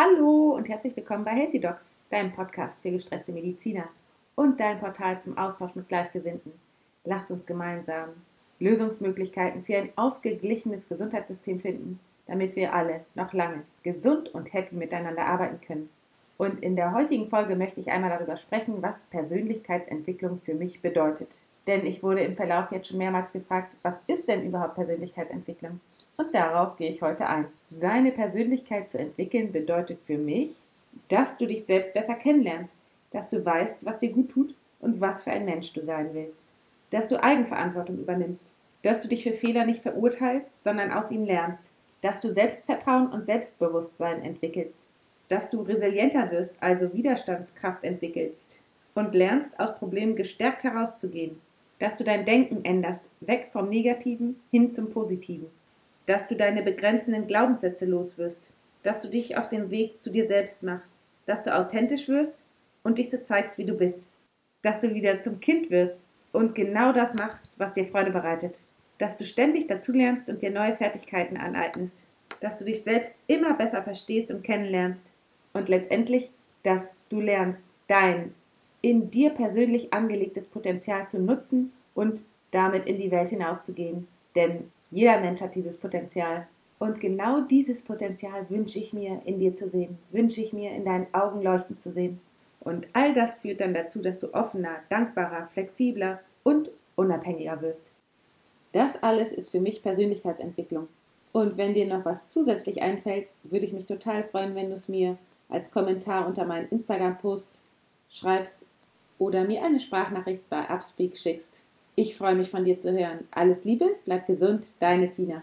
Hallo und herzlich willkommen bei Healthy Docs, deinem Podcast für gestresste Mediziner und dein Portal zum Austausch mit Gleichgesinnten. Lasst uns gemeinsam Lösungsmöglichkeiten für ein ausgeglichenes Gesundheitssystem finden, damit wir alle noch lange gesund und happy miteinander arbeiten können. Und in der heutigen Folge möchte ich einmal darüber sprechen, was Persönlichkeitsentwicklung für mich bedeutet. Denn ich wurde im Verlauf jetzt schon mehrmals gefragt, was ist denn überhaupt Persönlichkeitsentwicklung? Und darauf gehe ich heute ein. Seine Persönlichkeit zu entwickeln bedeutet für mich, dass du dich selbst besser kennenlernst, dass du weißt, was dir gut tut und was für ein Mensch du sein willst, dass du Eigenverantwortung übernimmst, dass du dich für Fehler nicht verurteilst, sondern aus ihnen lernst, dass du Selbstvertrauen und Selbstbewusstsein entwickelst, dass du resilienter wirst, also Widerstandskraft entwickelst und lernst, aus Problemen gestärkt herauszugehen, dass du dein Denken änderst, weg vom Negativen hin zum Positiven, dass du deine begrenzenden Glaubenssätze loswirst, dass du dich auf den Weg zu dir selbst machst, dass du authentisch wirst und dich so zeigst, wie du bist, dass du wieder zum Kind wirst und genau das machst, was dir Freude bereitet, dass du ständig dazulernst und dir neue Fertigkeiten aneignest, dass du dich selbst immer besser verstehst und kennenlernst. Und letztendlich, dass du lernst, dein in dir persönlich angelegtes Potenzial zu nutzen und damit in die Welt hinauszugehen. Denn jeder Mensch hat dieses Potenzial. Und genau dieses Potenzial wünsche ich mir in dir zu sehen, wünsche ich mir in deinen Augen leuchten zu sehen. Und all das führt dann dazu, dass du offener, dankbarer, flexibler und unabhängiger wirst. Das alles ist für mich Persönlichkeitsentwicklung. Und wenn dir noch was zusätzlich einfällt, würde ich mich total freuen, wenn du es mir als Kommentar unter meinen Instagram-Post schreibst oder mir eine Sprachnachricht bei Upspeak schickst. Ich freue mich von dir zu hören. Alles Liebe, bleib gesund, deine Tina.